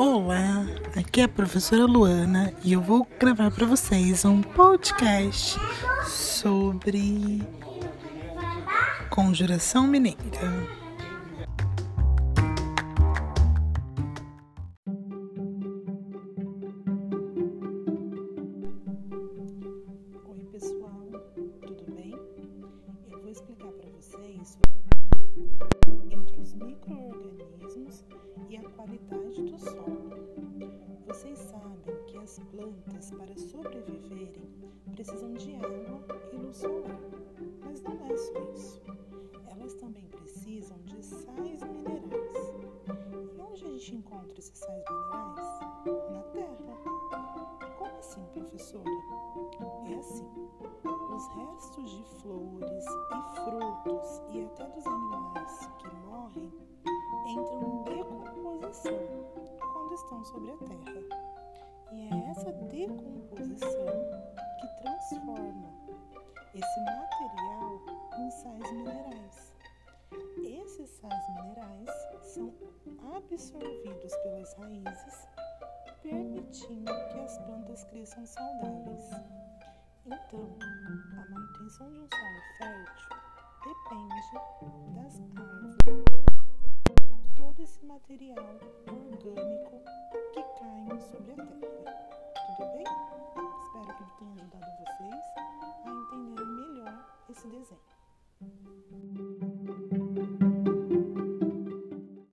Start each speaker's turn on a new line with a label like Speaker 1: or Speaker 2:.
Speaker 1: Olá, aqui é a professora Luana e eu vou gravar para vocês um podcast sobre conjuração mineira. Do solo. Vocês sabem que as plantas, para sobreviverem, precisam de água e luz solar. Mas não é só isso. Elas também precisam de sais minerais. E onde a gente encontra esses sais minerais? Na terra. Como assim, professora? É assim. Os restos de flores e frutos e até dos animais que morrem sobre a terra. E é essa decomposição que transforma esse material em sais minerais. Esses sais minerais são absorvidos pelas raízes, permitindo que as plantas cresçam saudáveis. Então, a manutenção de um solo fértil depende das árvores. Todo esse material orgânico Absolut.